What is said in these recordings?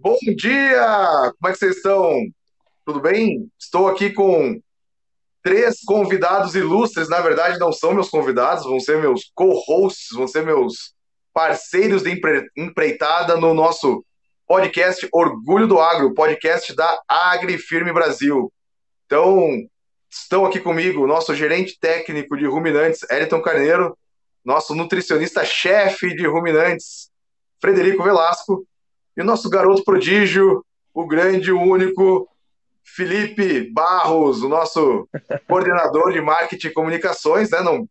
Bom dia! Como é que vocês estão? Tudo bem? Estou aqui com três convidados ilustres. Na verdade, não são meus convidados, vão ser meus co-hosts, vão ser meus parceiros de empre- empreitada no nosso podcast Orgulho do Agro, podcast da AgriFirme Brasil. Então, estão aqui comigo o nosso gerente técnico de ruminantes, Eliton Carneiro, nosso nutricionista-chefe de ruminantes, Frederico Velasco, e o nosso garoto prodígio, o grande, o único Felipe Barros, o nosso coordenador de marketing e comunicações, né? Não,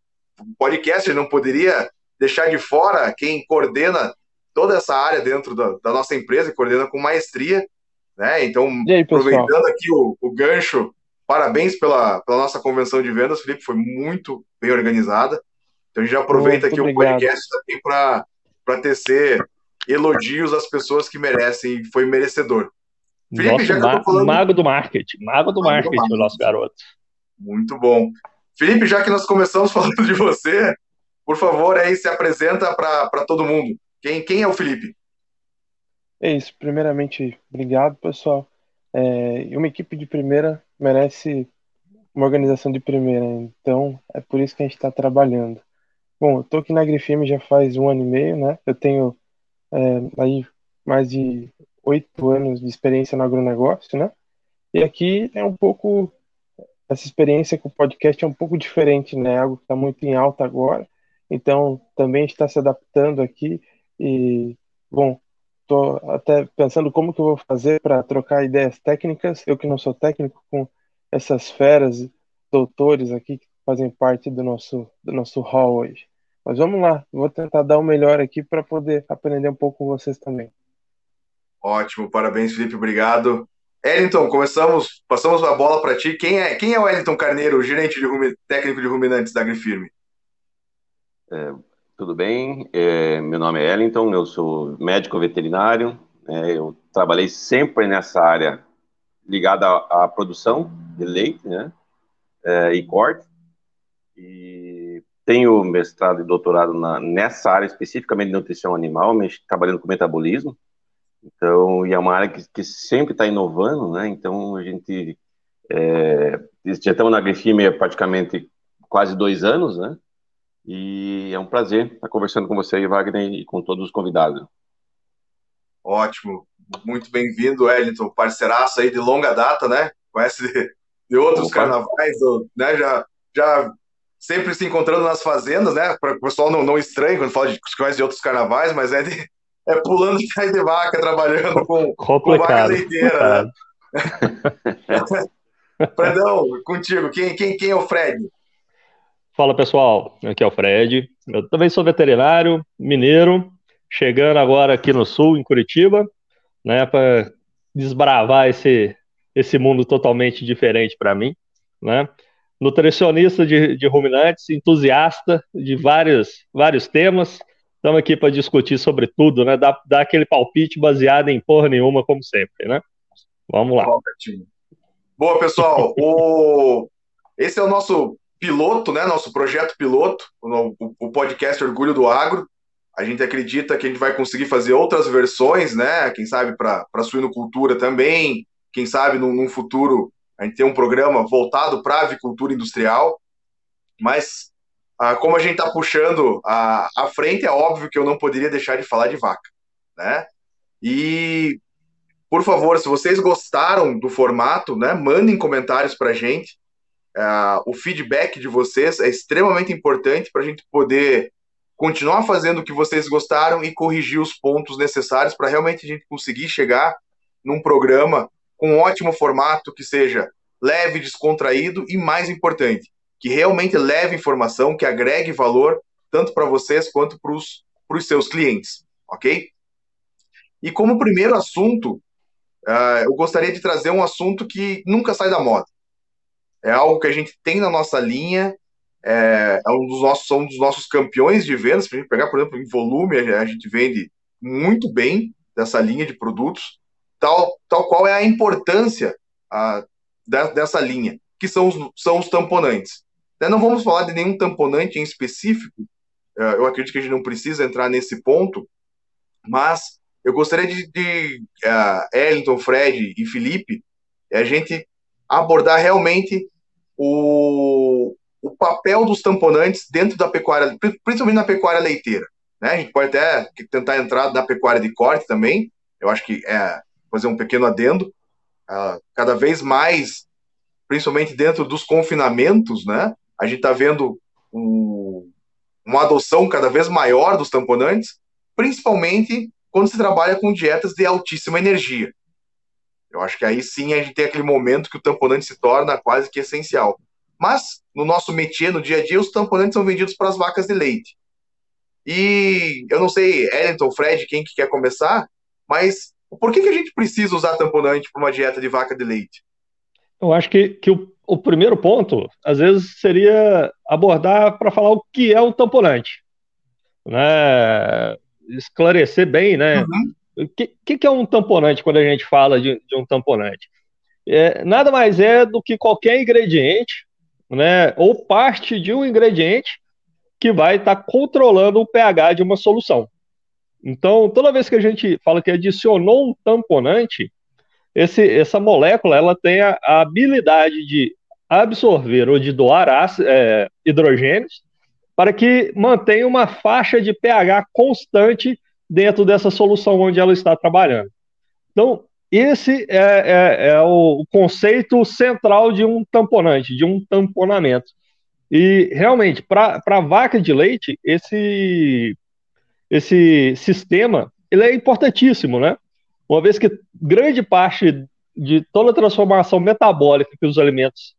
podcast não poderia deixar de fora quem coordena toda essa área dentro da, da nossa empresa, coordena com maestria, né? Então, aí, aproveitando aqui o, o, gancho, parabéns pela, pela nossa convenção de vendas, Felipe, foi muito bem organizada. Então a gente já aproveita muito aqui obrigado. o podcast também para tecer elogios às pessoas que merecem, foi merecedor. Felipe, nosso já ma falando... mago do marketing, mago do mago marketing, do o nosso garoto. Muito bom. Felipe, já que nós começamos falando de você, por favor, aí se apresenta para todo mundo. Quem, quem é o Felipe? É isso. Primeiramente, obrigado, pessoal. É, uma equipe de primeira merece uma organização de primeira, então é por isso que a gente está trabalhando. Bom, eu estou aqui na Grifime já faz um ano e meio, né? Eu tenho é, aí mais de oito anos de experiência no agronegócio, né? E aqui é um pouco essa experiência com o podcast é um pouco diferente, né? Algo que está muito em alta agora. Então também está se adaptando aqui e bom, estou até pensando como que eu vou fazer para trocar ideias técnicas. Eu que não sou técnico com essas feras, doutores aqui que fazem parte do nosso do nosso hall hoje. Mas vamos lá, vou tentar dar o melhor aqui para poder aprender um pouco com vocês também. Ótimo, parabéns, Felipe, obrigado. Ellington, começamos, passamos a bola para ti. Quem é, quem é o Ellington Carneiro, gerente de rumi, técnico de ruminantes da Agrifirme? É, tudo bem, é, meu nome é Ellington, eu sou médico veterinário, é, eu trabalhei sempre nessa área ligada à, à produção de leite né, é, e corte, e tenho mestrado e doutorado na, nessa área, especificamente de nutrição animal, mas trabalhando com metabolismo. Então, e é uma área que, que sempre está inovando, né? Então, a gente é, já estamos na Grifime praticamente quase dois anos, né? E é um prazer estar conversando com você, Wagner, e com todos os convidados. Ótimo, muito bem-vindo, Wellington, parceiraço aí de longa data, né? Conhece de, de outros Opa. carnavais, né? Já, já sempre se encontrando nas fazendas, né? Para o pessoal não, não estranhe quando fala de de outros carnavais, mas é, de, é pulando de trás de vaca, trabalhando com, com vaca leiteira, né? Fredão, contigo, quem, quem, quem é o Fred? Fala pessoal, aqui é o Fred. Eu também sou veterinário, mineiro, chegando agora aqui no sul, em Curitiba, né, para desbravar esse, esse mundo totalmente diferente para mim, né? Nutricionista de, de ruminantes, entusiasta de vários, vários temas. Estamos aqui para discutir sobre tudo, né? Dar, dar aquele palpite baseado em porra nenhuma, como sempre, né? Vamos lá. Boa, pessoal. o... Esse é o nosso piloto, né? Nosso projeto piloto, o, o podcast Orgulho do Agro. A gente acredita que a gente vai conseguir fazer outras versões, né? Quem sabe para suinocultura também, quem sabe num, num futuro a gente tem um programa voltado para a avicultura industrial, mas ah, como a gente está puxando a, a frente, é óbvio que eu não poderia deixar de falar de vaca, né? E, por favor, se vocês gostaram do formato, né, mandem comentários para a gente. Ah, o feedback de vocês é extremamente importante para a gente poder continuar fazendo o que vocês gostaram e corrigir os pontos necessários para realmente a gente conseguir chegar num programa com um ótimo formato que seja leve, descontraído e, mais importante, que realmente leve informação, que agregue valor tanto para vocês quanto para os seus clientes, ok? E como primeiro assunto, uh, eu gostaria de trazer um assunto que nunca sai da moda. É algo que a gente tem na nossa linha, é, é um dos nossos, são um dos nossos campeões de vendas. Se a gente pegar, por exemplo, em volume, a gente vende muito bem dessa linha de produtos tal, tal qual é a importância a, dessa linha, que são os, são os tamponantes. Né, não vamos falar de nenhum tamponante em específico, é, eu acredito que a gente não precisa entrar nesse ponto, mas eu gostaria de, de uh, Ellington, Fred e Felipe, a gente abordar realmente o, o papel dos tamponantes dentro da pecuária, principalmente na pecuária leiteira. Né? A gente pode até tentar entrar na pecuária de corte também, eu acho que é fazer um pequeno adendo. Uh, cada vez mais, principalmente dentro dos confinamentos, né? a gente está vendo um, uma adoção cada vez maior dos tamponantes, principalmente quando se trabalha com dietas de altíssima energia. Eu acho que aí sim a gente tem aquele momento que o tamponante se torna quase que essencial. Mas, no nosso métier, no dia a dia, os tamponantes são vendidos para as vacas de leite. E eu não sei, Ellington, Fred, quem que quer começar, mas por que, que a gente precisa usar tamponante para uma dieta de vaca de leite? Eu acho que, que o, o primeiro ponto, às vezes, seria abordar para falar o que é o tamponante. Né? Esclarecer bem, né? Uhum. O que, que, que, é um tamponante quando a gente fala de, de um tamponante? É, nada mais é do que qualquer ingrediente, né, ou parte de um ingrediente que vai estar tá controlando o pH de uma solução. Então, toda vez que a gente fala que adicionou um tamponante, esse, essa molécula ela tem a, a habilidade de absorver ou de doar é, hidrogênios para que mantenha uma faixa de pH constante dentro dessa solução onde ela está trabalhando. Então, esse é, é, é o conceito central de um tamponante, de um tamponamento. E realmente, para a vaca de leite, esse, esse sistema ele é importantíssimo, né? Uma vez que grande parte de toda a transformação metabólica que os alimentos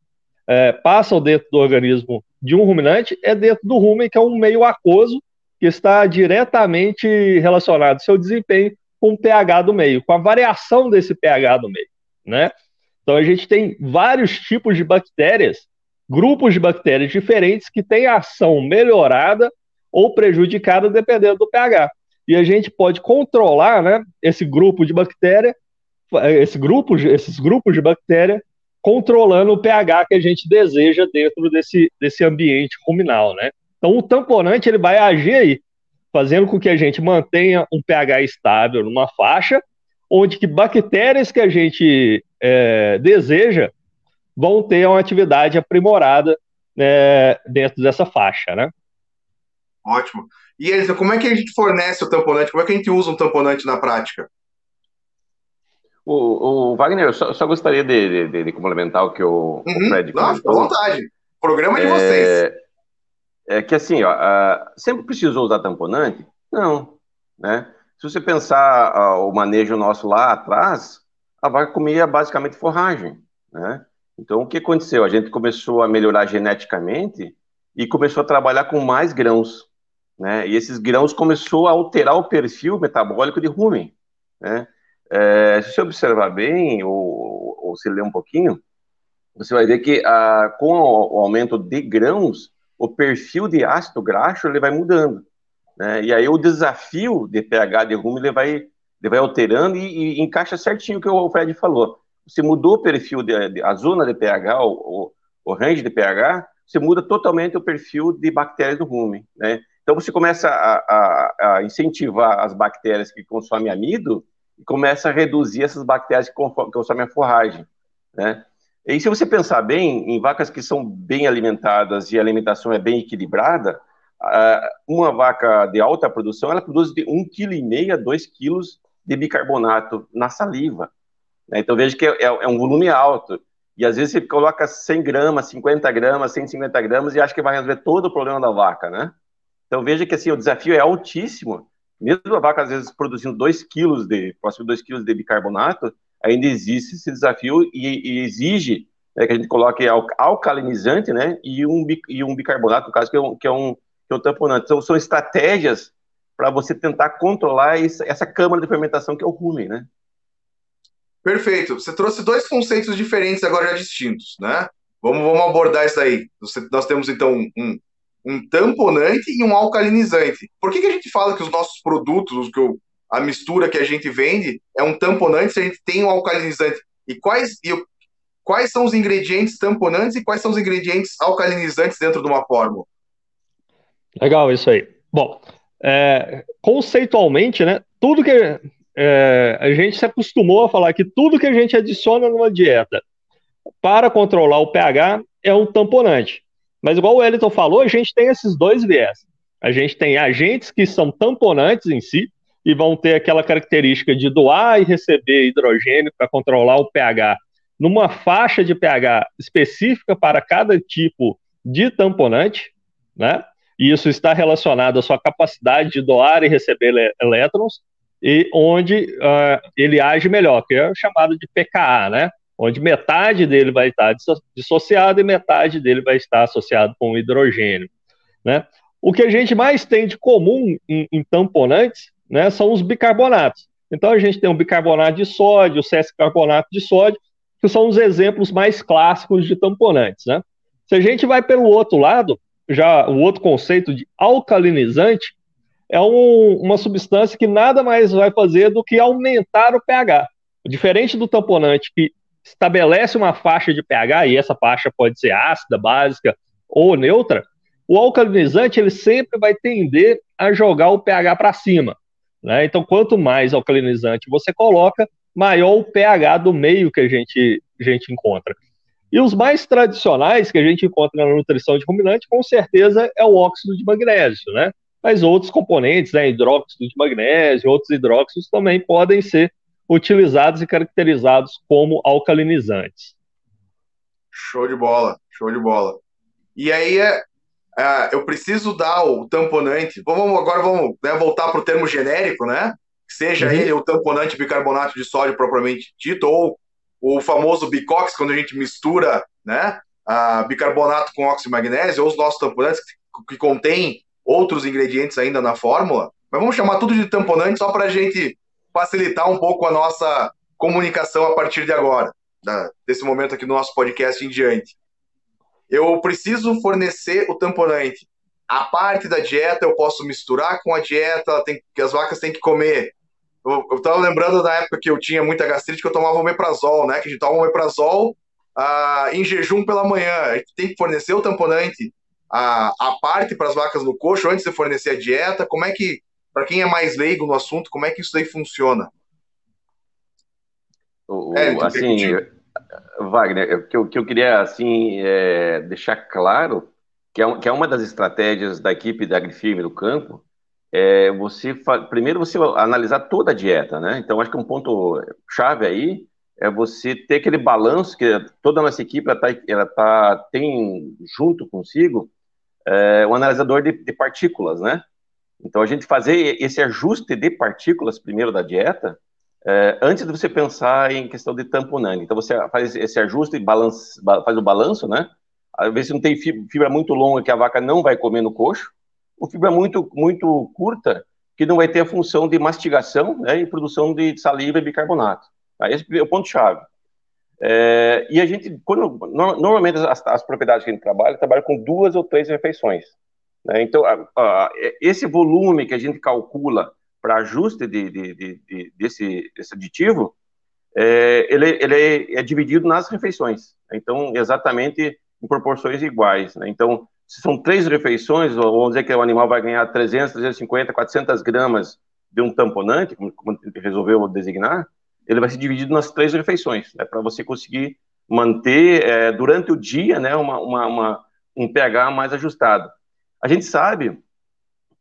é, passam dentro do organismo de um ruminante é dentro do rumen, que é um meio aquoso que está diretamente relacionado ao seu desempenho com o pH do meio, com a variação desse pH do meio, né? Então a gente tem vários tipos de bactérias, grupos de bactérias diferentes que têm ação melhorada ou prejudicada dependendo do pH. E a gente pode controlar, né, esse grupo de bactéria, esse grupo, esses grupos de bactéria, controlando o pH que a gente deseja dentro desse, desse ambiente ruminal, né? Então o tamponante ele vai agir aí, fazendo com que a gente mantenha um pH estável numa faixa, onde que bactérias que a gente é, deseja vão ter uma atividade aprimorada é, dentro dessa faixa, né? Ótimo. E Elisa, como é que a gente fornece o tamponante? Como é que a gente usa um tamponante na prática? O, o Wagner, eu só, só gostaria de, de, de, complementar o que o, uhum. o Fred Não, fica à vontade. O programa é de vocês é que assim, ó, sempre precisou usar tamponante? Não, né? Se você pensar uh, o manejo nosso lá atrás, a vaca comia basicamente forragem, né? Então, o que aconteceu? A gente começou a melhorar geneticamente e começou a trabalhar com mais grãos, né? E esses grãos começou a alterar o perfil metabólico de rumen, né? É, se você observar bem ou, ou se ler um pouquinho, você vai ver que uh, com o, aumento de grãos, o perfil de ácido graxo ele vai mudando. Né? E aí o desafio de pH de rumo ele vai, ele vai alterando e, e encaixa certinho o que o Fred falou. Você mudou o perfil, de, de a zona de pH, o, o, range de pH, você muda totalmente o perfil de bactérias do rumen. Né? Então você começa a, a, a, incentivar as bactérias que consomem amido e começa a reduzir essas bactérias que consomem a forragem. Né? E se você pensar bem, em vacas que são bem alimentadas e a alimentação é bem equilibrada, uma vaca de alta produção, ela produz de 1,5 kg a 2 kg de bicarbonato na saliva. Né? Então veja que é, é, um volume alto. E às vezes você coloca 100 gramas, 50 gramas, 150 gramas e acha que vai resolver todo o problema da vaca, né? Então veja que assim, o desafio é altíssimo. Mesmo a vaca às vezes produzindo 2 kg de, próximo 2 kg de bicarbonato, ainda existe esse desafio e, e exige né, que a gente coloque alcalinizante, né, e um, e um bicarbonato, no caso, que é um, que é um, que é um tamponante. Então, são estratégias para você tentar controlar essa, essa câmara de fermentação que é o rumen, né? Perfeito. Você trouxe dois conceitos diferentes agora já distintos, né? Vamos, vamos abordar isso aí. Nós temos, então, um, um tamponante e um alcalinizante. Por que, que a gente fala que os nossos produtos, que eu a mistura que a gente vende é um tamponante se a gente tem um alcalinizante. E quais, e quais são os ingredientes tamponantes e quais são os ingredientes alcalinizantes dentro de uma fórmula? Legal, isso aí. Bom, é, conceitualmente, né, tudo que é, a gente se acostumou a falar que tudo que a gente adiciona numa dieta para controlar o pH é um tamponante. Mas igual o Wellington falou, a gente tem esses dois viés. A gente tem agentes que são tamponantes em si e vão ter aquela característica de doar e receber hidrogênio para controlar o pH numa faixa de pH específica para cada tipo de tamponante, né? E isso está relacionado à sua capacidade de doar e receber elétrons e onde uh, ele age melhor, que é chamado de PKA, né? Onde metade dele vai estar dissociado e metade dele vai estar associado com hidrogênio, né? O que a gente mais tem de comum em, em tamponantes, né, são os bicarbonatos. Então a gente tem o bicarbonato de sódio, o sescarbonato de sódio, que são os exemplos mais clássicos de tamponantes, né? Se a gente vai pelo outro lado, já o outro conceito de alcalinizante, é um, uma substância que nada mais vai fazer do que aumentar o pH. Diferente do tamponante, que estabelece uma faixa de pH, e essa faixa pode ser ácida, básica ou neutra, o alcalinizante ele sempre vai tender a jogar o pH para cima. Né? Então, quanto mais alcalinizante você coloca, maior o pH do meio que a gente, a gente encontra. E os mais tradicionais que a gente encontra na nutrição de ruminante, com certeza, é o óxido de magnésio, né? mas outros componentes, né, hidróxido de magnésio, outros hidróxidos também podem ser utilizados e caracterizados como alcalinizantes. Show de bola, show de bola. E aí é, é eu preciso dar o tamponante. Vamos agora vamos né, voltar para o termo genérico, né? Seja uhum. ele o tamponante bicarbonato de sódio propriamente dito ou o famoso bicox quando a gente mistura, né, a bicarbonato com óxido de magnésio ou os nossos tamponantes que, que contêm outros ingredientes ainda na fórmula, mas vamos chamar tudo de tamponante só para a gente facilitar um pouco a nossa comunicação a partir de agora, da, desse momento aqui do nosso podcast em diante. Eu preciso fornecer o tamponante. A parte da dieta eu posso misturar com a dieta tem, que as vacas têm que comer. Eu, eu tava lembrando da época que eu tinha muita gastrite que eu tomava omeprazol, né? Que a gente toma omeprazol ah, em jejum pela manhã. A gente tem que fornecer o tamponante a, a parte para as vacas no coxo antes de fornecer a dieta? Como é que, para quem é mais leigo no assunto, como é que isso daí funciona? O, é, assim, Wagner, o que eu, que eu queria assim é, deixar claro que é, que é uma das estratégias da equipe da Agrifirme no campo é você primeiro você analisar toda a dieta, né? Então acho que um ponto chave aí é você ter aquele balanço que toda a nossa equipe ela tá, ela tá tem junto consigo é, um analisador de, de, partículas, né? Então, a gente fazer esse ajuste de partículas primeiro da dieta, é, antes de você pensar em questão de tamponante. Então, você faz esse ajuste, balance, faz o balanço, né? Às vezes não tem fibra muito longa que a vaca não vai comer no coxo, ou fibra muito, muito curta que não vai ter a função de mastigação né, e produção de saliva e bicarbonato. Aí esse é o ponto-chave. É, e a gente, quando, normalmente as, as, propriedades que a gente trabalha, trabalha com duas ou três refeições. Né? Então, a, esse volume que a gente calcula para ajuste de, de, de, desse, desse aditivo, é, ele, ele é, é, dividido nas refeições. Então, exatamente em proporções iguais. Né? Então, se são três refeições, vamos dizer que o animal vai ganhar 300, 350, 400 gramas de um tamponante, como, como resolveu designar, ele vai ser dividido nas três refeições, né, para você conseguir manter é, durante o dia né, uma, uma, uma, um pH mais ajustado. A gente sabe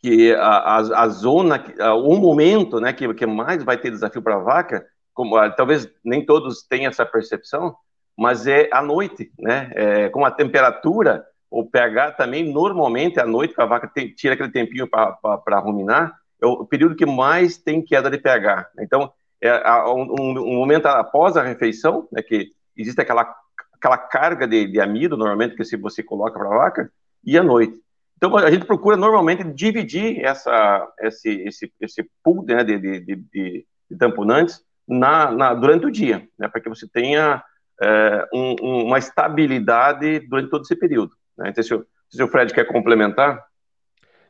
que a, a, a zona, o momento né, que, que mais vai ter desafio para a vaca, como, talvez nem todos tenham essa percepção, mas é à noite, né? É, com a temperatura, o pH também, normalmente, à noite, que a vaca tem, tira aquele tempinho para ruminar, é o período que mais tem queda de pH. Então, é, um, um, momento após a refeição, né, que existe aquela, aquela carga de, de amido, normalmente, que se você coloca para a vaca, e à noite. Então, a gente procura normalmente dividir essa, esse, esse, esse pool né, de, de, de, de, tamponantes na, na, durante o dia, né, para que você tenha é, um, uma estabilidade durante todo esse período. Né? Então, se o, se o Fred quer complementar.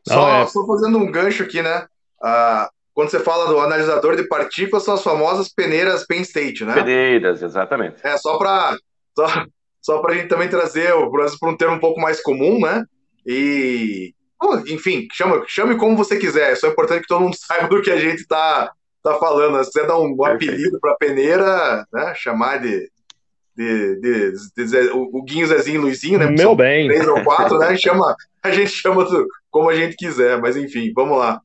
Não, só, é... só fazendo um gancho aqui, né? Uh, quando você fala do analisador de partículas, são as famosas peneiras Penn State, né? Peneiras, exatamente. É, só para só, só a gente também trazer o para um termo um pouco mais comum, né? E, enfim, chame, chame como você quiser, é só importante que todo mundo saiba do que a gente está tá tá falando. Se quiser dar um, apelido para peneira, né? Chamar de, de, de, de, o, Guinho, Zezinho Luizinho, né? Meu bem. Três ou quatro, né? Chama, a gente chama como a gente quiser, mas enfim, vamos lá.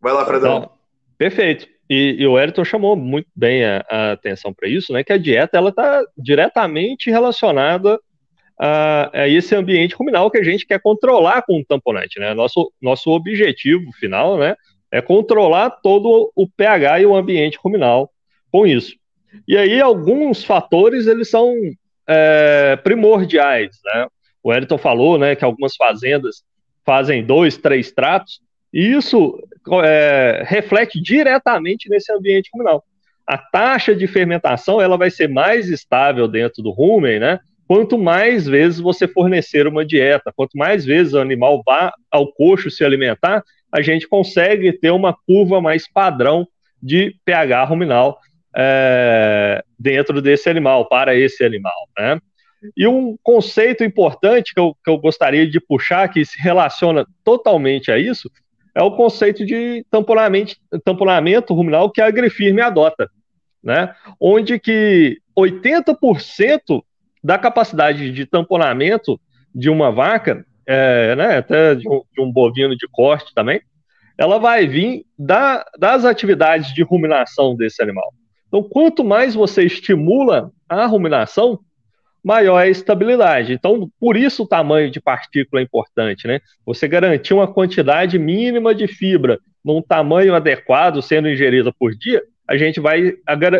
Vai lá, Fredão. Então, perfeito. E, e, o Elton chamou muito bem a, a atenção para isso, né? Que a dieta ela está diretamente relacionada a, esse ambiente ruminal que a gente quer controlar com o tamponante, né? Nosso, nosso objetivo final, né? É controlar todo o pH e o ambiente ruminal com isso. E aí alguns fatores eles são é, primordiais, né? O Elton falou, né, que algumas fazendas fazem dois, três tratos, e isso é, reflete diretamente nesse ambiente ruminal. A taxa de fermentação ela vai ser mais estável dentro do rumen, né? Quanto mais vezes você fornecer uma dieta, quanto mais vezes o animal vá ao coxo se alimentar, a gente consegue ter uma curva mais padrão de pH ruminal é, dentro desse animal, para esse animal, né? E um conceito importante que eu, que eu gostaria de puxar, que se relaciona totalmente a isso, é o conceito de tamponamento, ruminal que a Agrifirme adota, né? onde que 80% da capacidade de tamponamento de uma vaca, é, né, até de um, de um, bovino de corte também, ela vai vir da, das atividades de ruminação desse animal. Então, quanto mais você estimula a ruminação, maior é a estabilidade. Então, por isso o tamanho de partícula é importante, né? Você garantir uma quantidade mínima de fibra num tamanho adequado sendo ingerida por dia, a gente vai,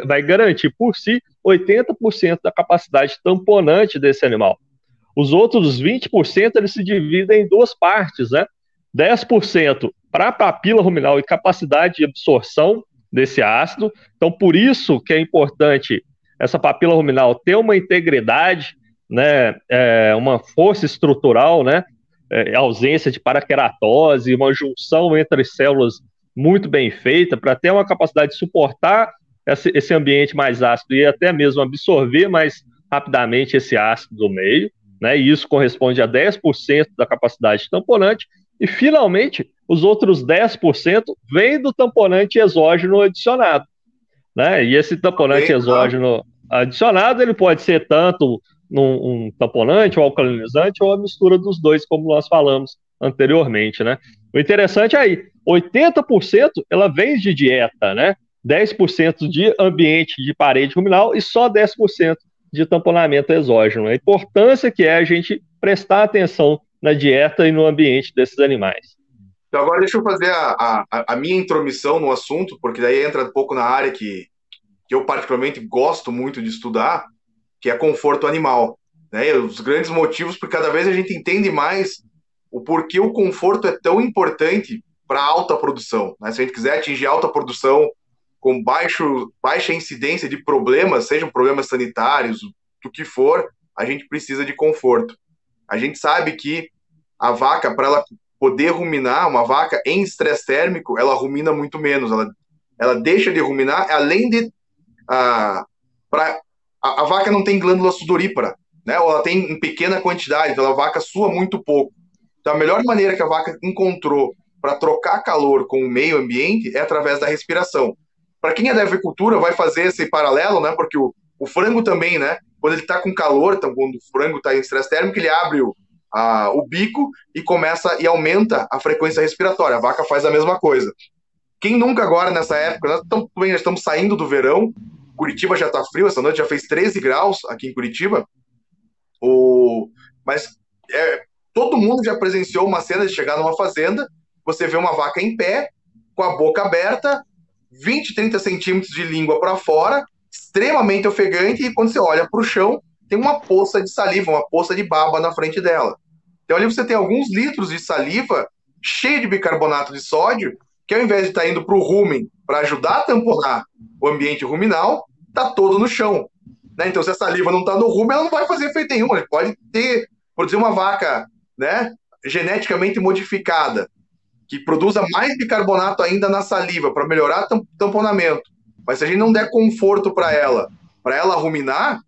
vai garantir por si 80% da capacidade tamponante desse animal. Os outros 20% eles se dividem em duas partes, né? 10% para a papila ruminal e capacidade de absorção desse ácido. Então, por isso que é importante essa papila ruminal ter uma integridade, né, é, uma força estrutural, né, é, ausência de paraqueratose, uma junção entre células muito bem feita para ter uma capacidade de suportar esse, ambiente mais ácido e até mesmo absorver mais rapidamente esse ácido do meio, né, e isso corresponde a 10% da capacidade tamponante, e finalmente os outros 10% vêm do tamponante exógeno adicionado. Né? E esse tamponante okay, exógeno adicionado, ele pode ser tanto num, um tamponante ou alcalinizante ou a mistura dos dois, como nós falamos anteriormente, né? O interessante é aí, 80% ela vem de dieta, né? 10% de ambiente de parede ruminal e só 10% de tamponamento exógeno. A importância que é a gente prestar atenção na dieta e no ambiente desses animais. Então agora deixa eu fazer a, a, a minha intromissão no assunto, porque daí entra um pouco na área que, que eu particularmente gosto muito de estudar, que é conforto animal. Né? Os grandes motivos, porque cada vez a gente entende mais o porquê o conforto é tão importante para alta produção. Né? Se a gente quiser atingir alta produção com baixo, baixa incidência de problemas, sejam problemas sanitários, do que for, a gente precisa de conforto. A gente sabe que a vaca, para ela poder ruminar, uma vaca em estresse térmico, ela rumina muito menos. Ela, ela deixa de ruminar, além de a, pra, a, a, vaca não tem glândula sudorípara, né? Ou ela tem em pequena quantidade, então a vaca sua muito pouco. Então a melhor maneira que a vaca encontrou para trocar calor com o meio ambiente é através da respiração. Para quem é da agricultura, vai fazer esse paralelo, né? Porque o, o frango também, né? Quando ele está com calor, então quando o frango está em estresse térmico, ele abre o, a, o bico e começa e aumenta a frequência respiratória. A vaca faz a mesma coisa. Quem nunca agora nessa época, nós estamos, nós estamos saindo do verão, Curitiba já está frio, essa noite já fez 13 graus aqui em Curitiba. O... Mas é, todo mundo já presenciou uma cena de chegar numa fazenda, você vê uma vaca em pé, com a boca aberta, 20, 30 centímetros de língua para fora, extremamente ofegante, e quando você olha para o chão, tem uma poça de saliva, uma poça de baba na frente dela. Então ali você tem alguns litros de saliva cheia de bicarbonato de sódio, que ao invés de estar tá indo para o rumen para ajudar a tamponar o ambiente ruminal, está todo no chão. Né? Então, se a saliva não está no rumo, ela não vai fazer efeito nenhum. Ele pode ter, produzir uma vaca né, geneticamente modificada, que produza mais bicarbonato ainda na saliva para melhorar o tamponamento. Mas se a gente não der conforto para ela, para ela ruminar,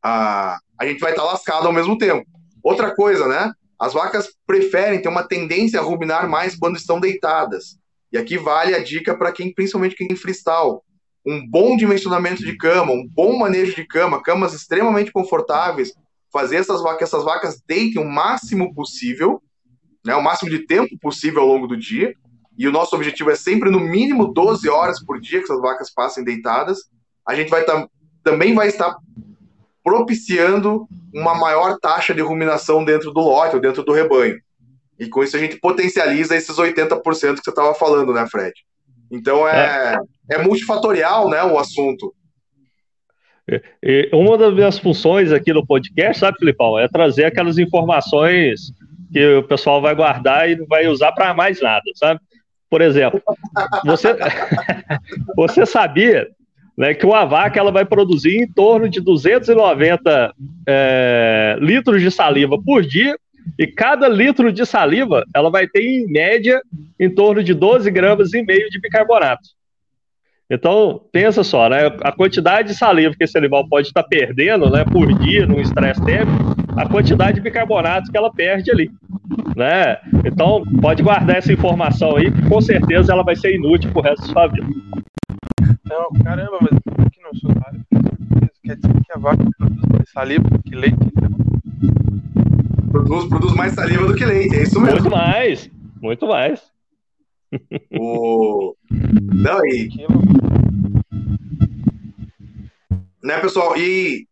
a, a gente vai estar tá lascado ao mesmo tempo. Outra coisa, né? As vacas preferem ter uma tendência a ruminar mais quando estão deitadas. E aqui vale a dica para quem, principalmente quem tem freestyle. Um bom dimensionamento de cama, um bom manejo de cama, camas extremamente confortáveis, fazer essas vacas, essas vacas deitem o máximo possível, né, o máximo de tempo possível ao longo do dia. E o nosso objetivo é sempre no mínimo 12 horas por dia que essas vacas passem deitadas. A gente vai tá, também vai estar propiciando uma maior taxa de ruminação dentro do lote ou dentro do rebanho. E com isso a gente potencializa esses 80% que você estava falando, né, Fred? Então é, é, é multifatorial né, o assunto. E uma das minhas funções aqui no podcast, sabe, Filipão, é trazer aquelas informações que o pessoal vai guardar e não vai usar para mais nada, sabe? Por exemplo, você, você sabia né, que uma vaca ela vai produzir em torno de 290 é, litros de saliva por dia e cada litro de saliva ela vai ter em média em torno de 12 gramas e meio de bicarbonato. Então, pensa só, né? A quantidade de saliva que esse animal pode estar perdendo, né, por dia, num estresse térmico, a quantidade de bicarbonato que ela perde ali, né? Então, pode guardar essa informação aí, que com certeza ela vai ser inútil pro resto da sua vida. Não, caramba, mas aqui não sou quer dizer que a vaca produz mais saliva do que leite, então? Produz, produz mais saliva do que leite, é isso mesmo. Muito mais, muito mais. O... Não, e... Né, pessoal? E,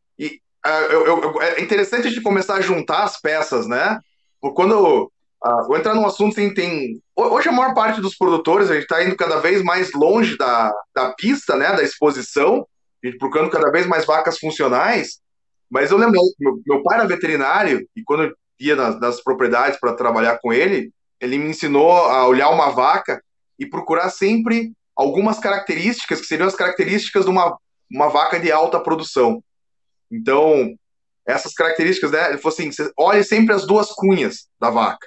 eu, eu, é interessante a gente começar a juntar as peças, né? Porque quando... Uh, vou entrar num assunto tem, tem... Hoje a maior parte dos produtores, a gente está indo cada vez mais longe da, da pista, né? Da exposição, a gente procurando cada vez mais vacas funcionais. Mas eu lembro, meu, meu pai era veterinário, e quando eu ia nas, nas propriedades para trabalhar com ele, ele me ensinou a olhar uma vaca e procurar sempre algumas características que seriam as características de uma, uma vaca de alta produção. Então, essas características, né? Ele falou assim: olhe sempre as duas cunhas da vaca.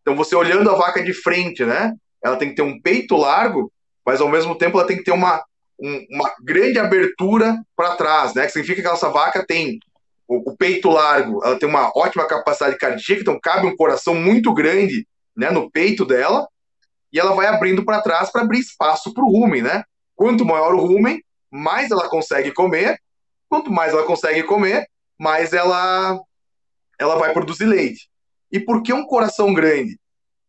Então, você olhando a vaca de frente, né? Ela tem que ter um peito largo, mas ao mesmo tempo ela tem que ter uma, um, uma grande abertura para trás, né? Que significa que essa vaca tem o, o, peito largo, ela tem uma ótima capacidade cardíaca, então cabe um coração muito grande né, no peito dela, e ela vai abrindo para trás para abrir espaço para o rumen, né? Quanto maior o rumen, mais ela consegue comer. Quanto mais ela consegue comer, mais ela ela vai produzir leite. E por que um coração grande?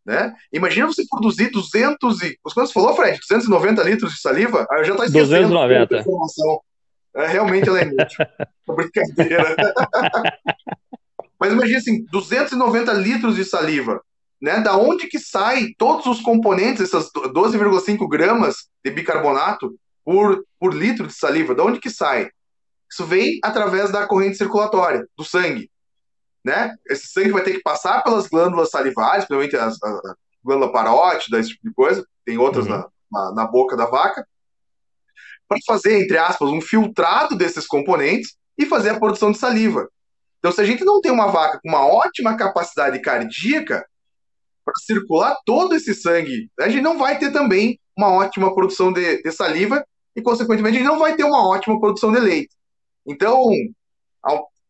Né? Imagina você produzir 200 e... Quanto você falou, Fred? 290 litros de saliva? Ah, eu já estou esquecendo. 290. É, realmente ela é inútil. brincadeira. Mas imagina assim, 290 litros de saliva né? Da onde que sai todos os componentes, essas 12,5 gramas de bicarbonato por, por litro de saliva? Da onde que sai? Isso vem através da corrente circulatória, do sangue. Né? Esse sangue vai ter que passar pelas glândulas salivares, principalmente a, a, a glândula parótida, esse tipo de coisa, tem outras uhum. na, na, na boca da vaca, para fazer, entre aspas, um filtrado desses componentes e fazer a produção de saliva. Então, se a gente não tem uma vaca com uma ótima capacidade cardíaca, para circular todo esse sangue, a gente não vai ter também uma ótima produção de, de, saliva e, consequentemente, a gente não vai ter uma ótima produção de leite. Então,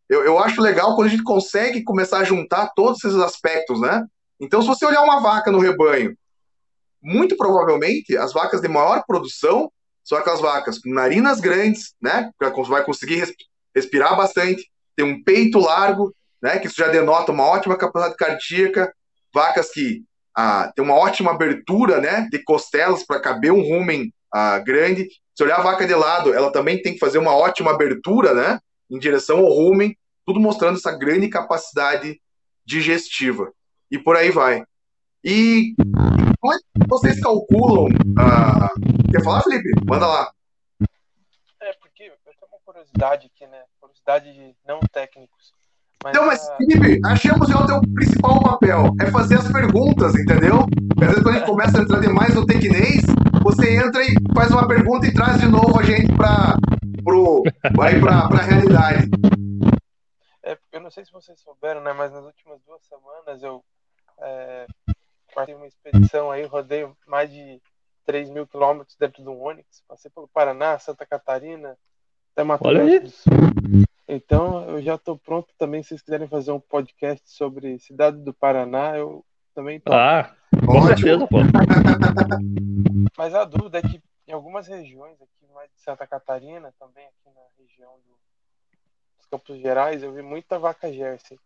eu, eu acho legal quando a gente consegue começar a juntar todos esses aspectos, né? Então, se você olhar uma vaca no rebanho, muito provavelmente as vacas de maior produção são aquelas vacas com narinas grandes, né? Que vai conseguir respirar bastante, tem um peito largo, né? Que isso já denota uma ótima capacidade cardíaca, vacas que ah, tem uma ótima abertura né, de costelas para caber um rumen ah, grande. Se olhar a vaca de lado, ela também tem que fazer uma ótima abertura né, em direção ao rumen, tudo mostrando essa grande capacidade digestiva. E por aí vai. E como é que vocês calculam? Ah, quer falar, Felipe? Manda lá. É, porque eu tenho uma curiosidade aqui, né? Curiosidade de não técnicos. Mas, então, mas, Felipe, achamos que é o teu principal papel, é fazer as perguntas, entendeu? Às vezes, quando a gente começa a entrar demais no tecnês, você entra e faz uma pergunta e traz de novo a gente para a realidade. É, eu não sei se vocês souberam, né, mas nas últimas duas semanas eu é, participei uma expedição aí, rodei mais de 3 mil quilômetros dentro do Onix, passei pelo Paraná, Santa Catarina, até Mato Grosso do Sul. Então, eu já estou pronto também. Se vocês quiserem fazer um podcast sobre cidade do Paraná, eu Também top. Ah, com Ótimo. certeza, pô. Mas a dúvida é que em algumas regiões aqui, mais de Santa Catarina, também aqui na região do, dos Campos Gerais, eu vi muita vaca Jersey.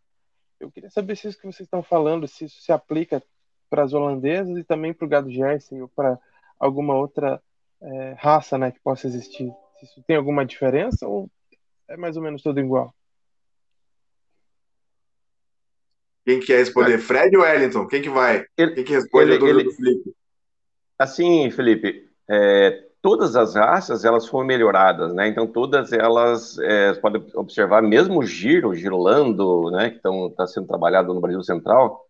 Eu queria saber se isso que vocês estão falando, se isso se aplica para as holandesas e também para o gado Jersey ou para alguma outra é, raça né, que possa existir. Se isso tem alguma diferença ou é mais ou menos tudo igual? Quem quer responder? Fred ou Wellington? Quem que vai? Ele, Quem que responde ele, a dúvida ele, do Felipe? Assim, Felipe, é, todas as raças elas foram melhoradas, né? Então todas elas, é, pode observar, mesmo o giro, o girolando, né, que estão tá sendo trabalhado no Brasil Central,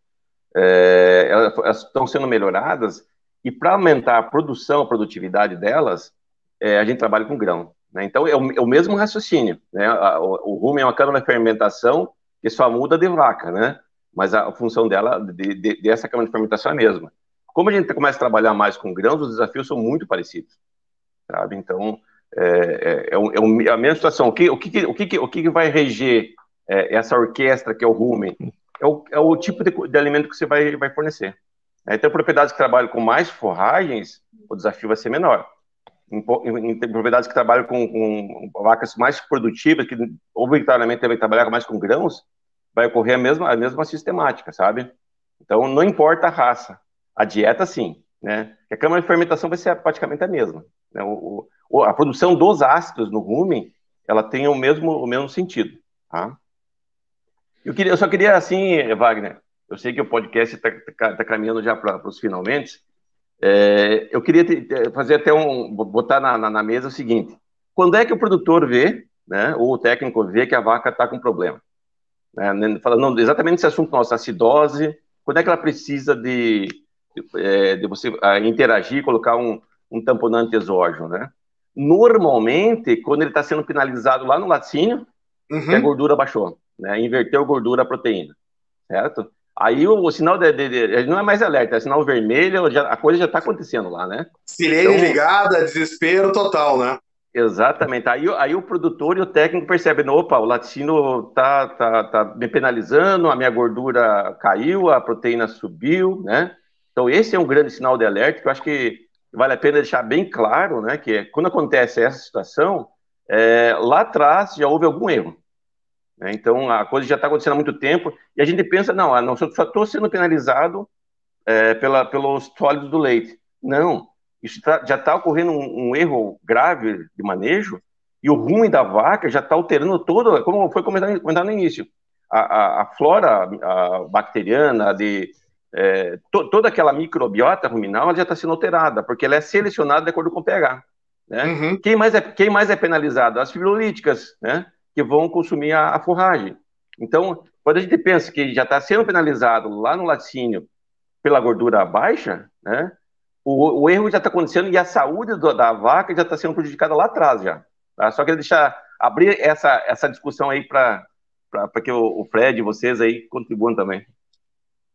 é, elas estão sendo melhoradas e para aumentar a produção, a produtividade delas, é, a gente trabalha com grão. Né? Então é o, é o, mesmo raciocínio, né? o, o rumen é uma câmara de fermentação que só muda de vaca, né? Mas a, função dela, de, de, dessa câmara de fermentação é a mesma. Como a gente começa a trabalhar mais com grãos, os desafios são muito parecidos sabe? Então, é, é, é, um, é, a mesma situação. O que, o que, o que, o que vai reger é, essa orquestra que é o rumen? É o, é o tipo de, de, alimento que você vai, vai fornecer. É, então, propriedades que trabalham com mais forragens, o desafio vai ser menor. Em, em, propriedades que trabalham com, com, vacas mais produtivas, que obrigatoriamente devem trabalhar mais com grãos, vai ocorrer a mesma, a mesma sistemática, sabe? Então, não importa a raça. A dieta, sim, né? a câmara de fermentação vai ser praticamente a mesma. Né? O, o, a produção dos ácidos no rumen, ela tem o mesmo, o mesmo sentido. Tá? Eu, queria, eu só queria, assim, Wagner, eu sei que o podcast está tá, tá caminhando já para os finalmente, é, eu queria te, fazer até um, botar na, na, na, mesa o seguinte, quando é que o produtor vê, né, ou o técnico vê que a vaca está com problema? Né, falando exatamente esse assunto nosso, acidose, quando é que ela precisa de, de, é, de você interagir, colocar um, um tamponante exógeno, né? Normalmente, quando ele está sendo penalizado lá no laticínio, uhum. a gordura baixou, né? Inverteu a gordura a proteína, certo? Aí o, o sinal de, de, de, não é mais alerta, é sinal vermelho, já, a coisa já está acontecendo lá, né? Sirene então, ligada, desespero total, né? Exatamente. Aí, aí o produtor e o técnico percebem, opa, o laticínio tá, tá, tá me penalizando, a minha gordura caiu, a proteína subiu, né? Então esse é um grande sinal de alerta que eu acho que vale a pena deixar bem claro, né, que quando acontece essa situação, é, lá atrás já houve algum erro. Né? Então a coisa já está acontecendo há muito tempo e a gente pensa, não, ah, não só estou sendo penalizado é, pela, pelos sólidos do leite. Não, isso tá, já está ocorrendo um, um, erro grave de manejo e o ruim da vaca já está alterando todo, como foi comentado, comentado no início, a, a, a flora a bacteriana de é, to, toda aquela microbiota ruminal já está sendo alterada, porque ela é selecionada de acordo com o pH. Né? Uhum. Quem, mais é, quem mais é penalizado? As fibrolíticas, né? Que vão consumir a, a forragem. Então, quando a gente pensa que já está sendo penalizado lá no laticínio pela gordura baixa, né? o, o erro já está acontecendo e a saúde do, da vaca já está sendo prejudicada lá atrás já. Tá? Só queria deixar abrir essa, essa discussão aí para que o, o Fred e vocês aí contribuam também.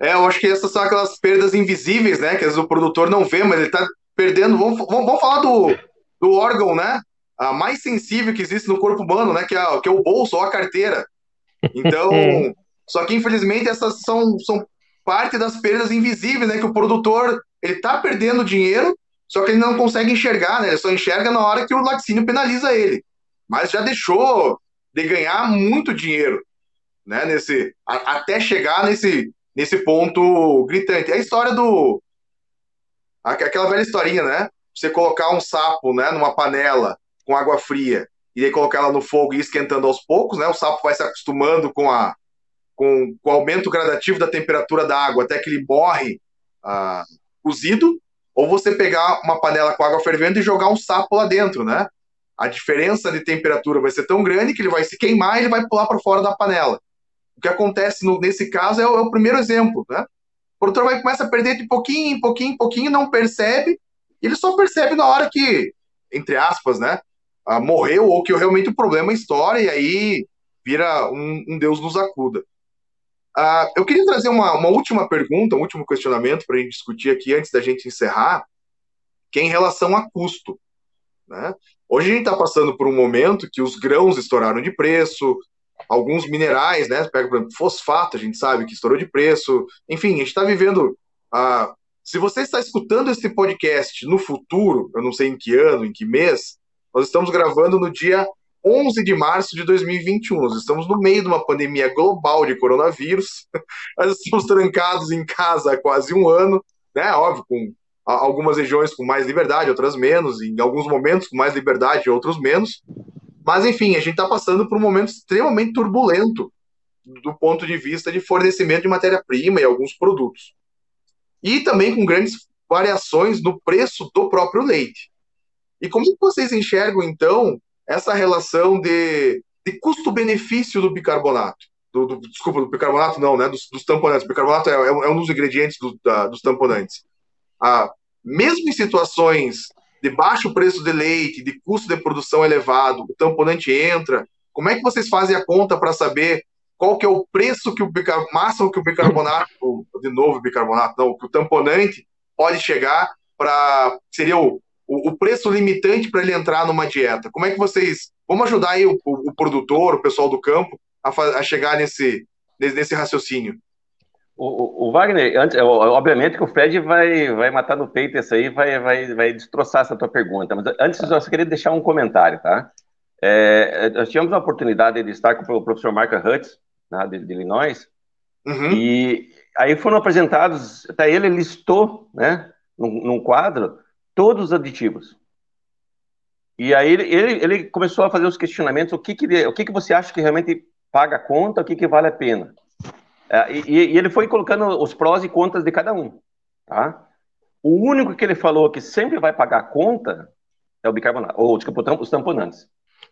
É, eu acho que essas são aquelas perdas invisíveis, né? Que às vezes o produtor não vê, mas ele está perdendo. Vamos, vamos, vamos falar do, do órgão, né? A mais sensível que existe no corpo humano, né? Que é, que é o bolso ou a carteira. Então, só que infelizmente essas são, são parte das perdas invisíveis, né? Que o produtor ele tá perdendo dinheiro, só que ele não consegue enxergar, né? Ele só enxerga na hora que o laticínio penaliza ele. Mas já deixou de ganhar muito dinheiro, né? Nesse, a, até chegar nesse nesse ponto gritante. É a história do. Aquela velha historinha, né? Você colocar um sapo né, numa panela com água fria e aí colocar ela no fogo e esquentando aos poucos, né? O sapo vai se acostumando com, a, com, com o aumento gradativo da temperatura da água até que ele morre ah, cozido. Ou você pegar uma panela com água fervendo e jogar um sapo lá dentro, né? A diferença de temperatura vai ser tão grande que ele vai se queimar e ele vai pular para fora da panela. O que acontece no, nesse caso é o, é o, primeiro exemplo, né? O produtor vai começa a perder de pouquinho em pouquinho em pouquinho, não percebe, ele só percebe na hora que, entre aspas, né, ah, morreu ou que realmente o problema estoura e aí vira um, um Deus nos acuda. Ah, eu queria trazer uma, uma última pergunta, um último questionamento para a gente discutir aqui antes da gente encerrar, que é em relação a custo. Né? Hoje a gente está passando por um momento que os grãos estouraram de preço, alguns minerais, né? Pega, por exemplo, fosfato, a gente sabe que estourou de preço. Enfim, a gente está vivendo. Uh, se você está escutando esse podcast no futuro, eu não sei em que ano, em que mês, nós estamos gravando no dia 11 de março de 2021. Nós estamos no meio de uma pandemia global de coronavírus. Nós estamos trancados em casa há quase um ano, né? Óbvio, com algumas regiões com mais liberdade, outras menos, em alguns momentos com mais liberdade, outros menos. Mas, enfim, a gente está passando por um momento extremamente turbulento do ponto de vista de fornecimento de matéria-prima e alguns produtos. E também com grandes variações no preço do próprio leite. E como vocês enxergam, então, essa relação de, de custo-benefício do bicarbonato? Do, do, desculpa, do bicarbonato não, né? Dos, dos tamponantes. O bicarbonato é, é, um dos ingredientes do, da, dos tamponantes. Ah, mesmo em situações de baixo preço de leite, de custo de produção elevado, o tamponante entra. Como é que vocês fazem a conta para saber qual que é o preço que o máximo que o bicarbonato, de novo bicarbonato, não, que o tamponante pode chegar para seria o, o, o, preço limitante para ele entrar numa dieta. Como é que vocês vamos ajudar aí o, o, produtor, o pessoal do campo a, a chegar nesse, nesse, nesse raciocínio? O, o, Wagner, antes, obviamente que o Fred vai, vai matar no peito isso aí, vai, vai, vai destroçar essa tua pergunta. Mas antes, eu só queria deixar um comentário, tá? É, nós tivemos a oportunidade de estar com o professor Marco Hutz, né, de, de, Illinois, uhum. e aí foram apresentados, até ele listou, né, num, num quadro, todos os aditivos. E aí ele, ele, ele, começou a fazer os questionamentos, o que que, o que que você acha que realmente paga a conta, o que que vale a pena? É, e, e, ele foi colocando os prós e contras de cada um. Tá? O único que ele falou que sempre vai pagar a conta é o bicarbonato, ou desculpa, os tamponantes.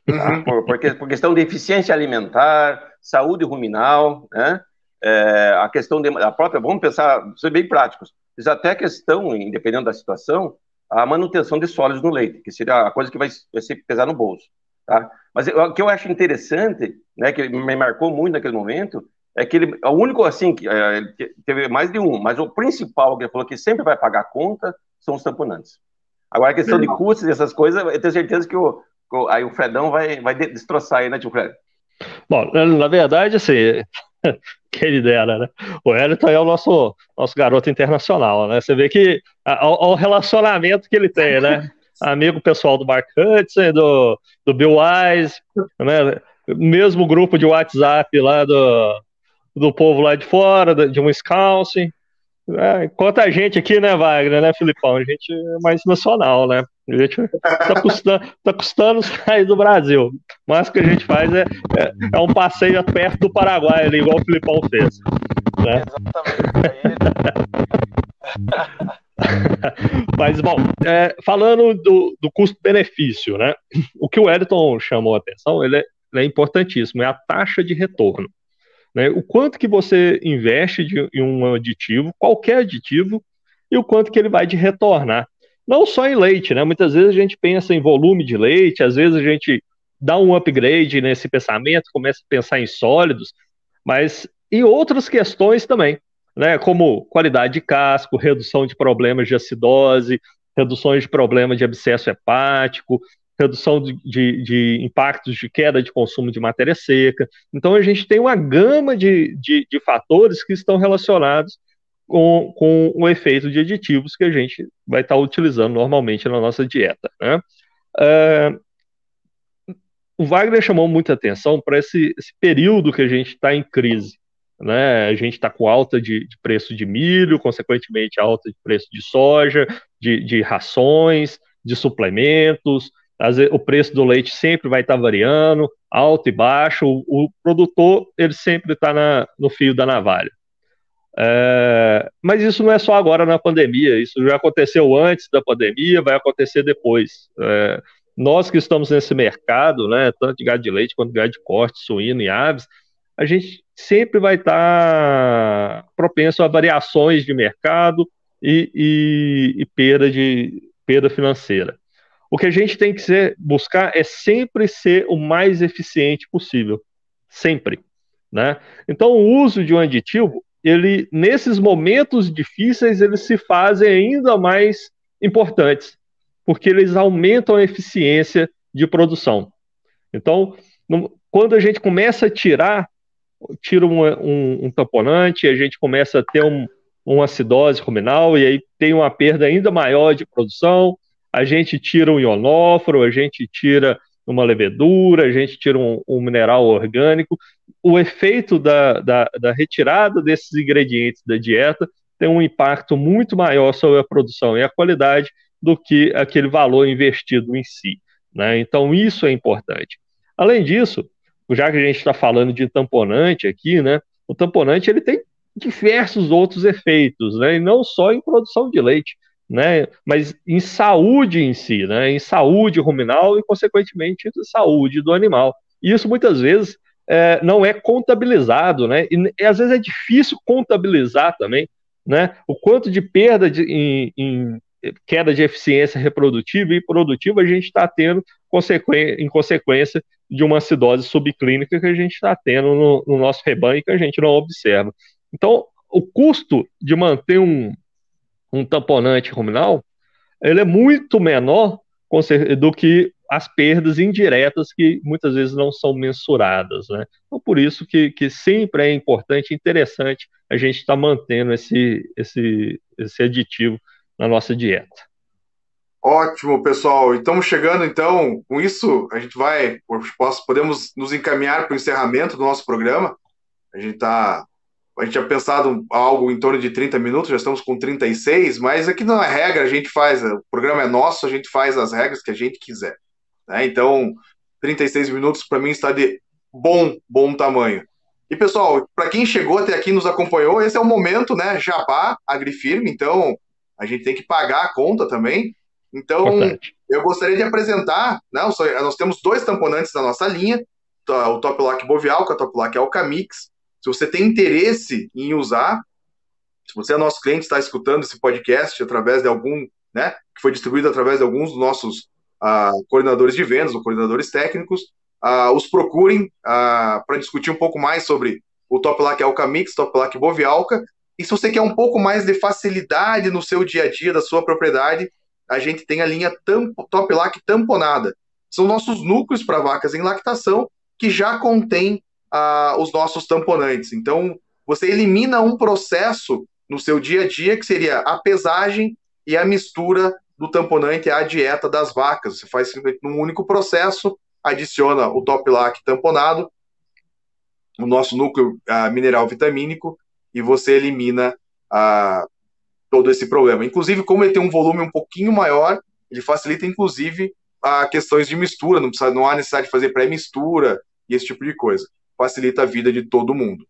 Tá? Uhum. Por, por, por, questão de eficiência alimentar, saúde ruminal, né? É, a questão de, a própria, vamos pensar, ser bem práticos, até a questão, independente da situação, a manutenção de sólidos no leite, que seria a coisa que vai, vai ser pesar no bolso. Tá? Mas o que eu acho interessante, né, que me marcou muito naquele momento, é que ele, o único, assim, que é, teve mais de um, mas o principal que ele falou que sempre vai pagar a conta são os tamponantes. Agora, a questão de custos e essas coisas, eu tenho certeza que o, aí o Fredão vai, vai destroçar aí, né, tio Fred? Bom, na verdade, assim, quem dera, né? O Elton é o nosso, nosso garoto internacional, né? Você vê que o relacionamento que ele tem, né? Amigo pessoal do Mark Hudson, do, do Bill Wise, né? Mesmo grupo de WhatsApp lá do, do povo lá de fora, de um Wisconsin. É, enquanto a gente aqui, né, Wagner, né, Filipão? A gente é mais nacional, né? A gente tá custando, tá custando sair do Brasil. Mas o que a gente faz é, é, é um passeio perto do Paraguai, ali, igual o Filipão fez. Né? Exatamente. Mas, bom, é, falando do, do custo-benefício, né? O que o Edson chamou a atenção, ele é, ele é importantíssimo, é a taxa de retorno. Né? O quanto que você investe de, em um aditivo, qualquer aditivo, e o quanto que ele vai te retornar. Não só em leite, né? Muitas vezes a gente pensa em volume de leite, às vezes a gente dá um upgrade nesse pensamento, começa a pensar em sólidos, mas em outras questões também, né? Como qualidade de casco, redução de problemas de acidose, reduções de problemas de abscesso hepático, redução de, de, de, impactos de queda de consumo de matéria seca. Então, a gente tem uma gama de, de, de fatores que estão relacionados com, com o efeito de aditivos que a gente vai estar utilizando normalmente na nossa dieta. Né? Uh, o Wagner chamou muita atenção para esse, esse, período que a gente está em crise. Né? A gente está com alta de, de, preço de milho, consequentemente alta de preço de soja, de, de rações, de suplementos, o preço do leite sempre vai estar tá variando, alto e baixo, o, o produtor ele sempre está no fio da navalha. É, mas isso não é só agora na pandemia, isso já aconteceu antes da pandemia, vai acontecer depois. É, nós que estamos nesse mercado, né, tanto de gado de leite quanto de gado de corte, suíno e aves, a gente sempre vai estar tá propenso a variações de mercado e, e, e perda, de, perda financeira. O que a gente tem que ser, buscar é sempre ser o mais eficiente possível. Sempre. Né? Então, o uso de um aditivo, ele, nesses momentos difíceis, eles se fazem ainda mais importantes, porque eles aumentam a eficiência de produção. Então, quando a gente começa a tirar, tira um, um, um tamponante, a gente começa a ter um, uma acidose ruminal e aí tem uma perda ainda maior de produção, a gente tira um ionóforo, a gente tira uma levedura, a gente tira um, um mineral orgânico. O efeito da, da, da, retirada desses ingredientes da dieta tem um impacto muito maior sobre a produção e a qualidade do que aquele valor investido em si. Né? Então, isso é importante. Além disso, já que a gente está falando de tamponante aqui, né, o tamponante ele tem diversos outros efeitos, né, e não só em produção de leite né, mas em saúde em si, né, em saúde ruminal e, consequentemente, em saúde do animal. E isso muitas vezes é, não é contabilizado, né, e, e, às vezes é difícil contabilizar também, né, o quanto de perda de, em, em queda de eficiência reprodutiva e produtiva a gente está tendo em consequência de uma acidose subclínica que a gente está tendo no, no nosso rebanho que a gente não observa. Então, o custo de manter um, um tamponante ruminal, ele é muito menor do que as perdas indiretas que muitas vezes não são mensuradas, né? Então, por isso que, que sempre é importante, interessante a gente estar tá mantendo esse, esse, esse aditivo na nossa dieta. Ótimo, pessoal. Estamos chegando, então, com isso, a gente vai, podemos nos encaminhar para o encerramento do nosso programa. A gente está a gente tinha pensado algo em torno de 30 minutos, já estamos com 36, mas aqui não é regra, a gente faz, o programa é nosso, a gente faz as regras que a gente quiser. Né? Então, 36 minutos para mim está de bom, bom tamanho. E pessoal, para quem chegou até aqui nos acompanhou, esse é o momento, né? Jabá, Agrifirme, então a gente tem que pagar a conta também. Então, Importante. eu gostaria de apresentar, né, nós temos dois tamponantes da nossa linha, o Top Lock Bovial, que é o Top Lock Alcamix, se você tem interesse em usar, se você é nosso cliente, está escutando esse podcast através de algum, né, que foi distribuído através de alguns dos nossos uh, coordenadores de vendas ou coordenadores técnicos, uh, os procurem uh, para discutir um pouco mais sobre o Top Lock Alca Mix, Top Lock Bovialca. E se você quer um pouco mais de facilidade no seu dia a dia da sua propriedade, a gente tem a linha Tampo, Top Lock Tamponada. São nossos núcleos para vacas em lactação que já contém os nossos tamponantes. Então, você elimina um processo no seu dia a dia, que seria a pesagem e a mistura do tamponante à dieta das vacas. Você faz num único processo, adiciona o top lac tamponado, o nosso núcleo uh, mineral vitamínico, e você elimina uh, todo esse problema. Inclusive, como ele tem um volume um pouquinho maior, ele facilita, inclusive, a questões de mistura, não, precisa, não há necessidade de fazer pré-mistura e esse tipo de coisa facilita a vida de todo mundo.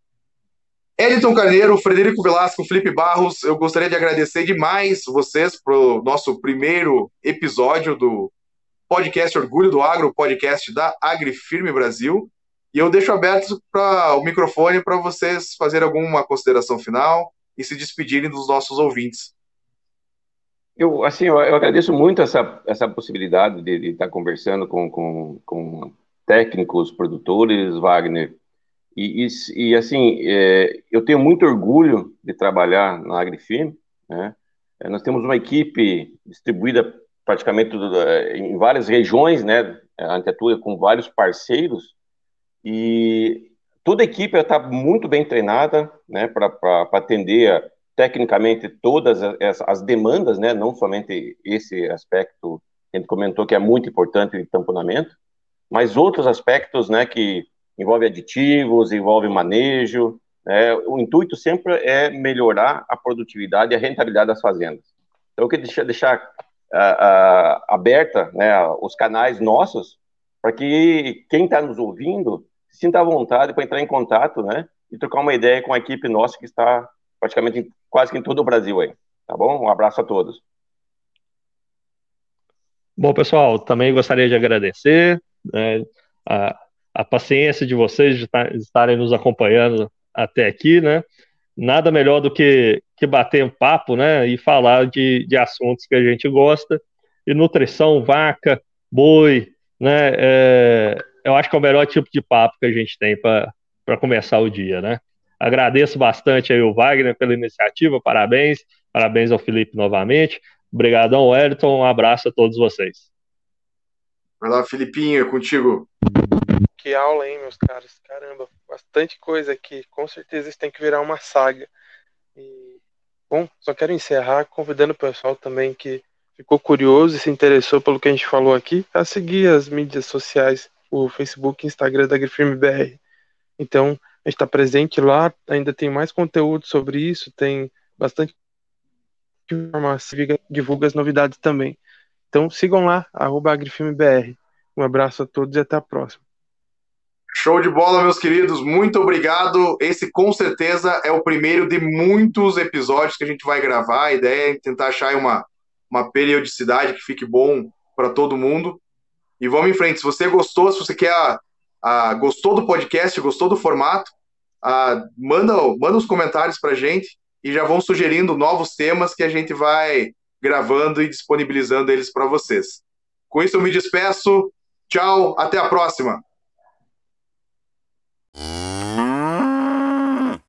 Eliton Carneiro, Frederico Velasco, Felipe Barros, eu gostaria de agradecer demais vocês o nosso primeiro episódio do podcast Orgulho do Agro, podcast da AgriFirme Brasil. E eu deixo aberto para o microfone para vocês fazerem alguma consideração final e se despedirem dos nossos ouvintes. Eu, assim, eu, agradeço muito essa, essa possibilidade de, estar conversando com, com, com técnicos, produtores, Wagner, e, e, e assim, é, eu tenho muito orgulho de trabalhar na Agrifin, né? É, nós temos uma equipe distribuída praticamente em várias regiões, né? A gente atua com vários parceiros e toda a equipe está muito bem treinada, né? Para atender tecnicamente todas as, as, demandas, né? Não somente esse aspecto que a gente comentou que é muito importante de tamponamento, mas outros aspectos, né? Que envolve aditivos, envolve manejo. Né? O intuito sempre é melhorar a produtividade e a rentabilidade das fazendas. Então, eu queria deixar, deixar uh, uh, aberta né, os canais nossos para que quem está nos ouvindo se sinta à vontade para entrar em contato né, e trocar uma ideia com a equipe nossa que está praticamente em, quase que em todo o Brasil aí. Tá bom? Um abraço a todos. Bom, pessoal, também gostaria de agradecer né, a, a paciência de vocês de estarem nos acompanhando até aqui, né? Nada melhor do que, que bater um papo, né? E falar de, de assuntos que a gente gosta. E nutrição, vaca, boi, né? É, eu acho que é o melhor tipo de papo que a gente tem para começar o dia, né? Agradeço bastante aí o Wagner pela iniciativa, parabéns. Parabéns ao Felipe novamente. Obrigadão, Wellington. Um abraço a todos vocês. Vai lá, Filipinho, é contigo. Que aula, hein, meus caras? Caramba, bastante coisa aqui. Com certeza isso tem que virar uma saga. E, bom, só quero encerrar convidando o pessoal também que ficou curioso e se interessou pelo que a gente falou aqui a seguir as mídias sociais, o Facebook e Instagram da Grifirme BR. Então, a gente está presente lá, ainda tem mais conteúdo sobre isso, tem bastante informação, divulga as novidades também. Então sigam lá, arroba AgrifilmeBR. Um abraço a todos e até a próxima. Show de bola, meus queridos. Muito obrigado. Esse com certeza é o primeiro de muitos episódios que a gente vai gravar. A ideia é tentar achar uma, uma periodicidade que fique bom para todo mundo. E vamos em frente. Se você gostou, se você quer a, a gostou do podcast, gostou do formato, a, manda, manda os comentários para a gente e já vão sugerindo novos temas que a gente vai gravando e disponibilizando eles para vocês. Com isso eu me despeço. Tchau, até a próxima. Mm.